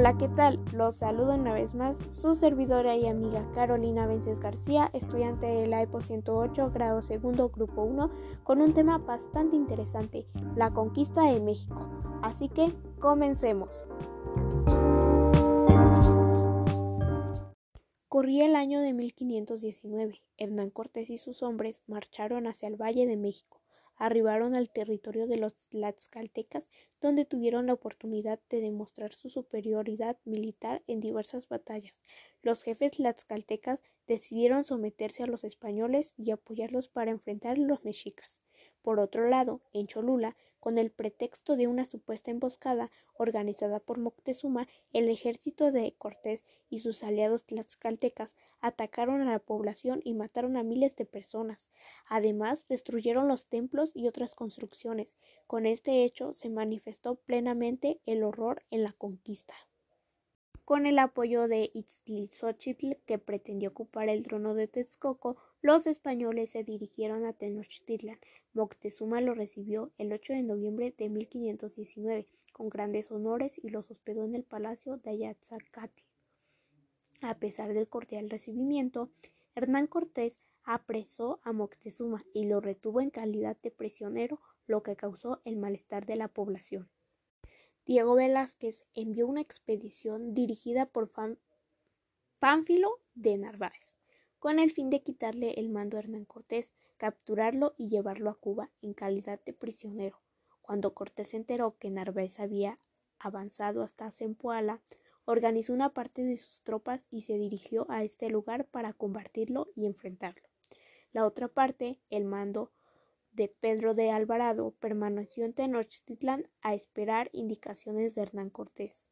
Hola, ¿qué tal? Los saludo una vez más su servidora y amiga Carolina Vences García, estudiante de la EPO 108, grado segundo, grupo 1, con un tema bastante interesante, la conquista de México. Así que, comencemos. Corría el año de 1519. Hernán Cortés y sus hombres marcharon hacia el Valle de México arribaron al territorio de los tlaxcaltecas, donde tuvieron la oportunidad de demostrar su superioridad militar en diversas batallas. Los jefes tlaxcaltecas decidieron someterse a los españoles y apoyarlos para enfrentar a los mexicas. Por otro lado, en Cholula, con el pretexto de una supuesta emboscada organizada por Moctezuma, el ejército de Cortés y sus aliados tlaxcaltecas atacaron a la población y mataron a miles de personas. Además, destruyeron los templos y otras construcciones. Con este hecho se manifestó plenamente el horror en la conquista. Con el apoyo de Itztlizóchitl, que pretendió ocupar el trono de Texcoco, los españoles se dirigieron a Tenochtitlan. Moctezuma lo recibió el 8 de noviembre de 1519 con grandes honores y los hospedó en el palacio de Ayatzacatl. A pesar del cordial recibimiento, Hernán Cortés apresó a Moctezuma y lo retuvo en calidad de prisionero, lo que causó el malestar de la población. Diego Velázquez envió una expedición dirigida por Pánfilo de Narváez, con el fin de quitarle el mando a Hernán Cortés, capturarlo y llevarlo a Cuba en calidad de prisionero. Cuando Cortés se enteró que Narváez había avanzado hasta Zempoala, organizó una parte de sus tropas y se dirigió a este lugar para combatirlo y enfrentarlo. La otra parte, el mando de Pedro de Alvarado permaneció en Tenochtitlan a esperar indicaciones de Hernán Cortés.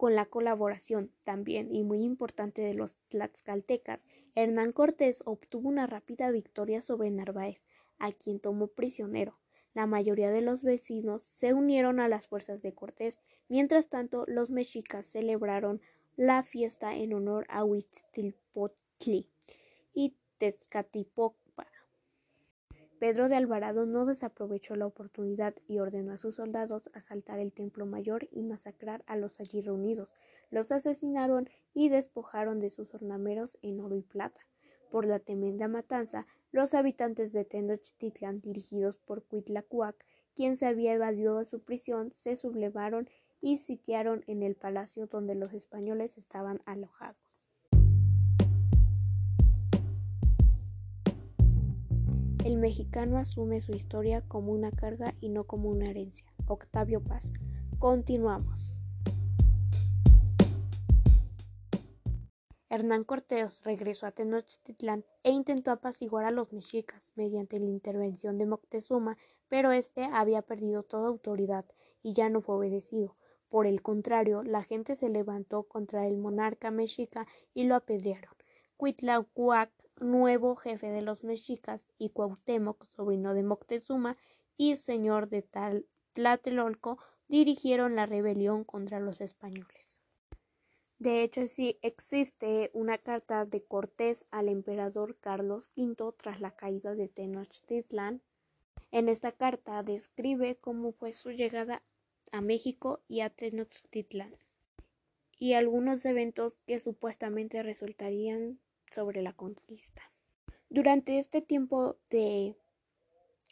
Con la colaboración también y muy importante de los tlaxcaltecas, Hernán Cortés obtuvo una rápida victoria sobre Narváez, a quien tomó prisionero. La mayoría de los vecinos se unieron a las fuerzas de Cortés. Mientras tanto, los mexicas celebraron la fiesta en honor a Huitzilpotli y Tezcatipoc Pedro de Alvarado no desaprovechó la oportunidad y ordenó a sus soldados asaltar el templo mayor y masacrar a los allí reunidos. Los asesinaron y despojaron de sus ornamentos en oro y plata. Por la tremenda matanza, los habitantes de Tenochtitlan, dirigidos por Cuitlacuac, quien se había evadido de su prisión, se sublevaron y sitiaron en el palacio donde los españoles estaban alojados. El mexicano asume su historia como una carga y no como una herencia. Octavio Paz. Continuamos. Hernán Cortés regresó a Tenochtitlán e intentó apaciguar a los mexicas mediante la intervención de Moctezuma, pero éste había perdido toda autoridad y ya no fue obedecido. Por el contrario, la gente se levantó contra el monarca mexica y lo apedrearon. Cuitlahuac nuevo jefe de los mexicas, y Cuauhtémoc, sobrino de Moctezuma y señor de Tlatelolco, dirigieron la rebelión contra los españoles. De hecho, sí existe una carta de Cortés al emperador Carlos V tras la caída de Tenochtitlan. En esta carta describe cómo fue su llegada a México y a Tenochtitlan y algunos eventos que supuestamente resultarían sobre la conquista. Durante este tiempo de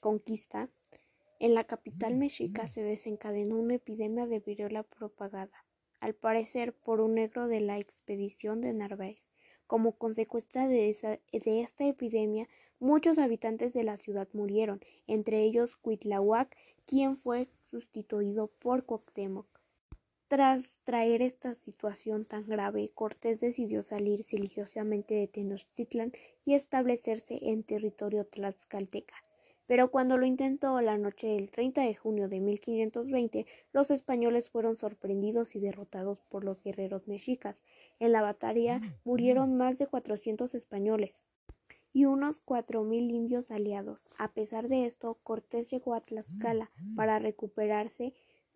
conquista, en la capital mexica se desencadenó una epidemia de viruela propagada, al parecer por un negro de la expedición de Narváez. Como consecuencia de, de esta epidemia, muchos habitantes de la ciudad murieron, entre ellos Cuitlahuac, quien fue sustituido por Cuauhtémoc. Tras traer esta situación tan grave, Cortés decidió salir silenciosamente de Tenochtitlan y establecerse en territorio tlaxcalteca. Pero cuando lo intentó la noche del 30 de junio de 1520, los españoles fueron sorprendidos y derrotados por los guerreros mexicas. En la batalla murieron más de 400 españoles y unos cuatro mil indios aliados. A pesar de esto, Cortés llegó a Tlaxcala para recuperarse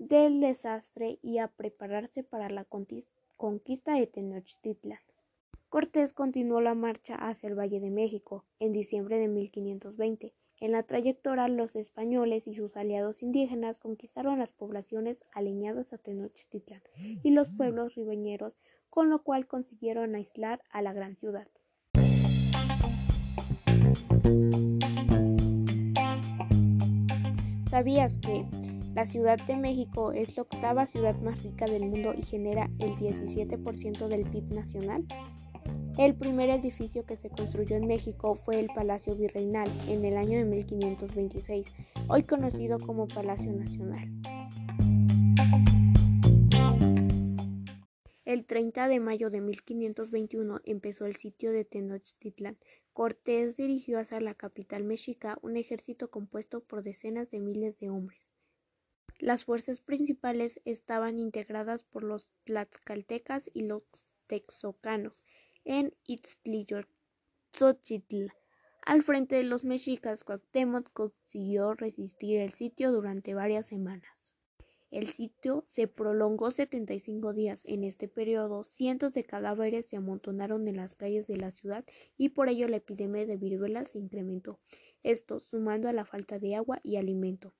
del desastre y a prepararse para la conquista de Tenochtitlan. Cortés continuó la marcha hacia el Valle de México. En diciembre de 1520, En la trayectoria, los españoles y sus aliados indígenas conquistaron las poblaciones aleñadas a Tenochtitlan y los pueblos ribeñeros, con lo cual consiguieron aislar a la gran ciudad. ¿Sabías que la Ciudad de México es la octava ciudad más rica del mundo y genera el 17% del PIB nacional? El primer edificio que se construyó en México fue el Palacio Virreinal en el año de 1526, hoy conocido como Palacio Nacional. El 30 de mayo de 1521 empezó el sitio de Tenochtitlan. Cortés dirigió hacia la capital mexica un ejército compuesto por decenas de miles de hombres. Las fuerzas principales estaban integradas por los tlaxcaltecas y los texocanos en Itztliyotzotl. Al frente de los mexicas, Cuauhtémoc consiguió resistir el sitio durante varias semanas. El sitio se prolongó 75 días. En este periodo, cientos de cadáveres se amontonaron en las calles de la ciudad y por ello la epidemia de viruela se incrementó. Esto sumando a la falta de agua y alimento.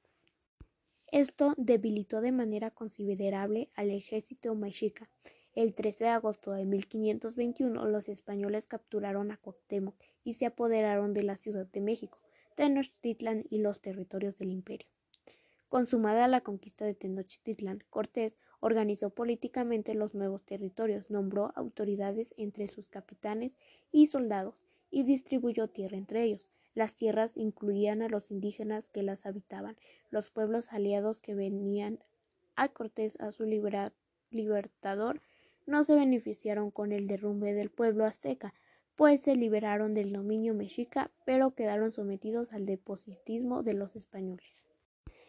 Esto debilitó de manera considerable al ejército mexica. El 13 de agosto de 1521 los españoles capturaron a Cuauhtémoc y se apoderaron de la Ciudad de México, Tenochtitlan y los territorios del imperio. Consumada la conquista de Tenochtitlan, Cortés organizó políticamente los nuevos territorios, nombró autoridades entre sus capitanes y soldados y distribuyó tierra entre ellos. Las tierras incluían a los indígenas que las habitaban, los pueblos aliados que venían a Cortés a su libertador no se beneficiaron con el derrumbe del pueblo azteca, pues se liberaron del dominio mexica, pero quedaron sometidos al depositismo de los españoles.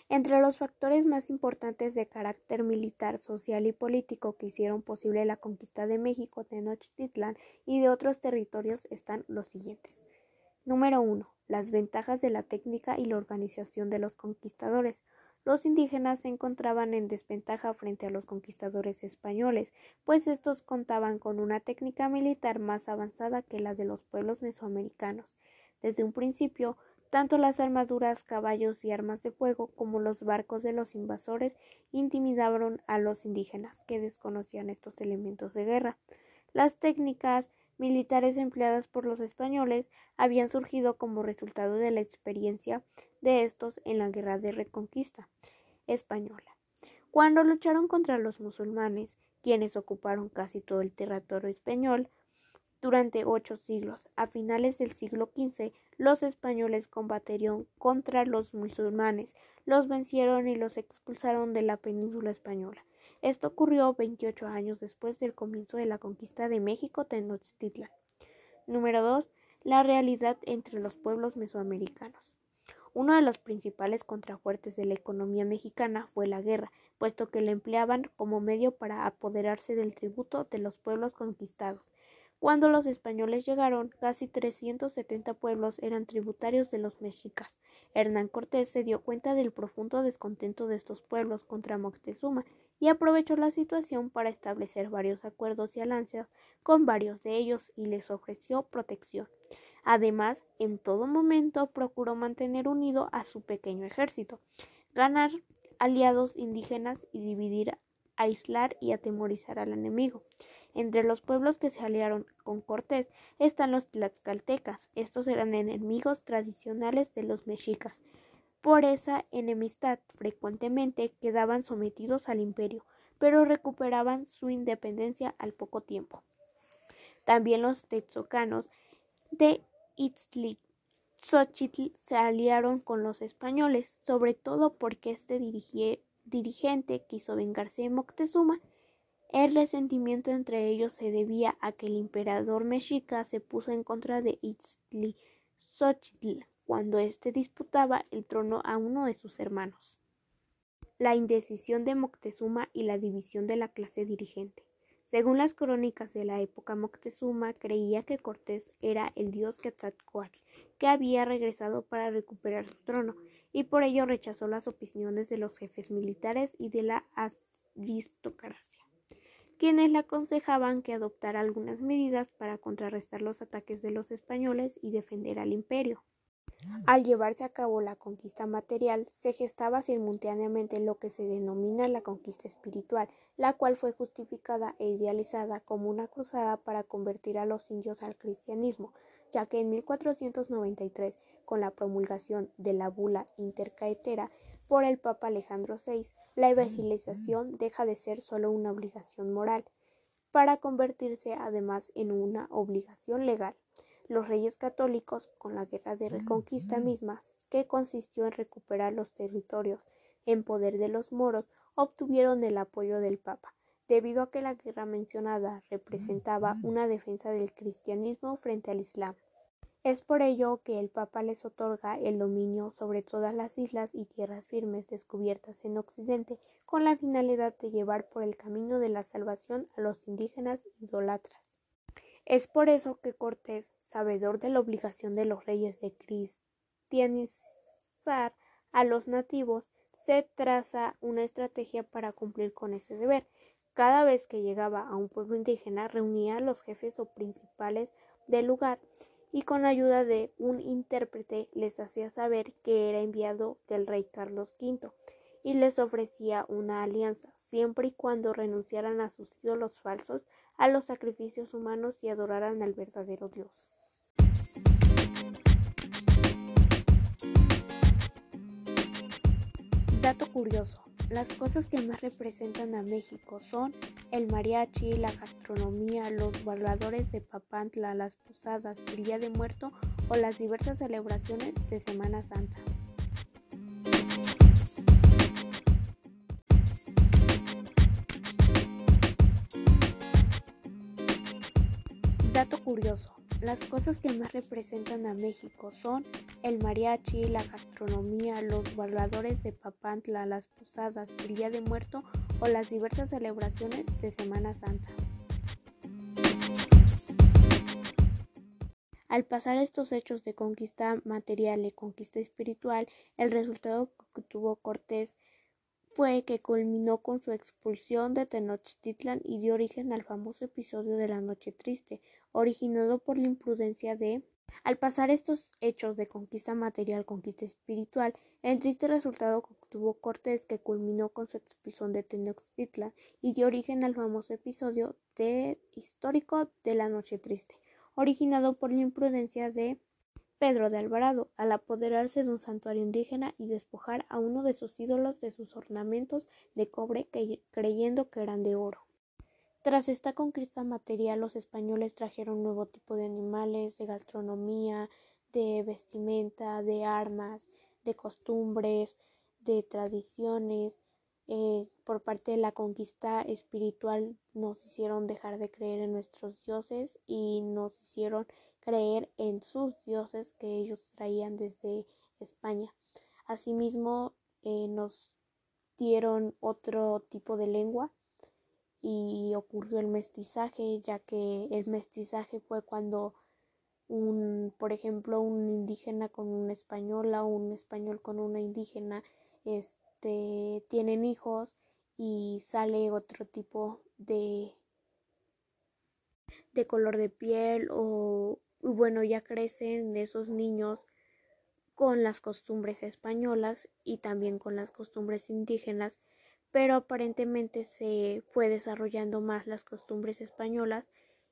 Entre los factores más importantes de carácter militar, social y político que hicieron posible la conquista de México, Tenochtitlan y de otros territorios están los siguientes. Número 1. Las ventajas de la técnica y la organización de los conquistadores. Los indígenas se encontraban en desventaja frente a los conquistadores españoles, pues estos contaban con una técnica militar más avanzada que la de los pueblos mesoamericanos. Desde un principio, tanto las armaduras, caballos y armas de fuego como los barcos de los invasores intimidaron a los indígenas, que desconocían estos elementos de guerra. Las técnicas militares empleadas por los españoles habían surgido como resultado de la experiencia de estos en la guerra de reconquista española. Cuando lucharon contra los musulmanes, quienes ocuparon casi todo el territorio español durante ocho siglos, a finales del siglo XV, los españoles combatieron contra los musulmanes, los vencieron y los expulsaron de la península española. Esto ocurrió 28 años después del comienzo de la conquista de México Tenochtitlan. Número 2. La realidad entre los pueblos mesoamericanos. Uno de los principales contrafuertes de la economía mexicana fue la guerra, puesto que la empleaban como medio para apoderarse del tributo de los pueblos conquistados. Cuando los españoles llegaron, casi 370 pueblos eran tributarios de los mexicas. Hernán Cortés se dio cuenta del profundo descontento de estos pueblos contra Moctezuma y aprovechó la situación para establecer varios acuerdos y alianzas con varios de ellos y les ofreció protección. Además, en todo momento procuró mantener unido a su pequeño ejército, ganar aliados indígenas y dividir, aislar y atemorizar al enemigo. Entre los pueblos que se aliaron con Cortés están los tlaxcaltecas. Estos eran enemigos tradicionales de los mexicas. Por esa enemistad frecuentemente quedaban sometidos al imperio, pero recuperaban su independencia al poco tiempo. También los texocanos de Itztli-Xochitl se aliaron con los españoles, sobre todo porque este dirigente quiso vengarse de Moctezuma. El resentimiento entre ellos se debía a que el emperador mexica se puso en contra de Itztli-Xochitl cuando éste disputaba el trono a uno de sus hermanos. La indecisión de Moctezuma y la división de la clase dirigente. Según las crónicas de la época, Moctezuma creía que Cortés era el dios Quetzalcoatl, que había regresado para recuperar su trono, y por ello rechazó las opiniones de los jefes militares y de la aristocracia, quienes le aconsejaban que adoptara algunas medidas para contrarrestar los ataques de los españoles y defender al imperio. Al llevarse a cabo la conquista material, se gestaba simultáneamente lo que se denomina la conquista espiritual, la cual fue justificada e idealizada como una cruzada para convertir a los indios al cristianismo, ya que en 1493, con la promulgación de la bula intercaetera por el Papa Alejandro VI, la evangelización deja de ser solo una obligación moral, para convertirse además en una obligación legal. Los reyes católicos, con la guerra de reconquista misma, que consistió en recuperar los territorios en poder de los moros, obtuvieron el apoyo del Papa, debido a que la guerra mencionada representaba una defensa del cristianismo frente al Islam. Es por ello que el Papa les otorga el dominio sobre todas las islas y tierras firmes descubiertas en Occidente con la finalidad de llevar por el camino de la salvación a los indígenas idolatras. Es por eso que Cortés, sabedor de la obligación de los reyes de cristianizar a los nativos, se traza una estrategia para cumplir con ese deber. Cada vez que llegaba a un pueblo indígena reunía a los jefes o principales del lugar y con ayuda de un intérprete les hacía saber que era enviado del rey Carlos V y les ofrecía una alianza, siempre y cuando renunciaran a sus ídolos falsos, a los sacrificios humanos y adoraran al verdadero Dios. Dato curioso. Las cosas que más representan a México son el mariachi, la gastronomía, los bailadores de Papantla, las posadas, el Día de Muerto o las diversas celebraciones de Semana Santa. Curioso. Las cosas que más representan a México son el mariachi, la gastronomía, los bailadores de Papantla, las posadas, el Día de Muerto o las diversas celebraciones de Semana Santa. Al pasar estos hechos de conquista material y conquista espiritual, el resultado que tuvo Cortés fue que culminó con su expulsión de Tenochtitlan y dio origen al famoso episodio de la Noche Triste, originado por la imprudencia de al pasar estos hechos de conquista material, conquista espiritual, el triste resultado que obtuvo Cortés que culminó con su expulsión de Tenochtitlan y dio origen al famoso episodio de histórico de la Noche Triste, originado por la imprudencia de Pedro de Alvarado, al apoderarse de un santuario indígena y despojar a uno de sus ídolos de sus ornamentos de cobre creyendo que eran de oro. Tras esta conquista material, los españoles trajeron nuevo tipo de animales, de gastronomía, de vestimenta, de armas, de costumbres, de tradiciones. Eh, por parte de la conquista espiritual nos hicieron dejar de creer en nuestros dioses y nos hicieron creer en sus dioses que ellos traían desde España. Asimismo, eh, nos dieron otro tipo de lengua y ocurrió el mestizaje, ya que el mestizaje fue cuando un, por ejemplo, un indígena con una española o un español con una indígena, este, tienen hijos y sale otro tipo de de color de piel o y bueno, ya crecen esos niños con las costumbres españolas y también con las costumbres indígenas, pero aparentemente se fue desarrollando más las costumbres españolas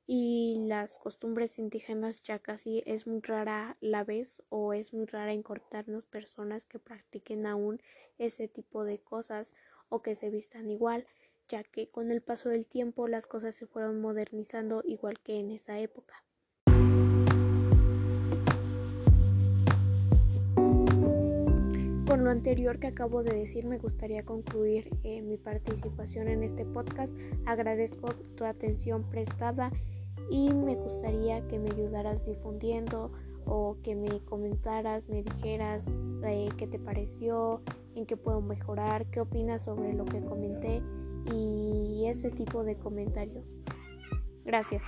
y las costumbres indígenas ya casi es muy rara la vez o es muy rara encontrarnos personas que practiquen aún ese tipo de cosas o que se vistan igual, ya que con el paso del tiempo las cosas se fueron modernizando igual que en esa época. Con lo anterior que acabo de decir, me gustaría concluir eh, mi participación en este podcast. Agradezco tu atención prestada y me gustaría que me ayudaras difundiendo o que me comentaras, me dijeras eh, qué te pareció, en qué puedo mejorar, qué opinas sobre lo que comenté y ese tipo de comentarios. Gracias.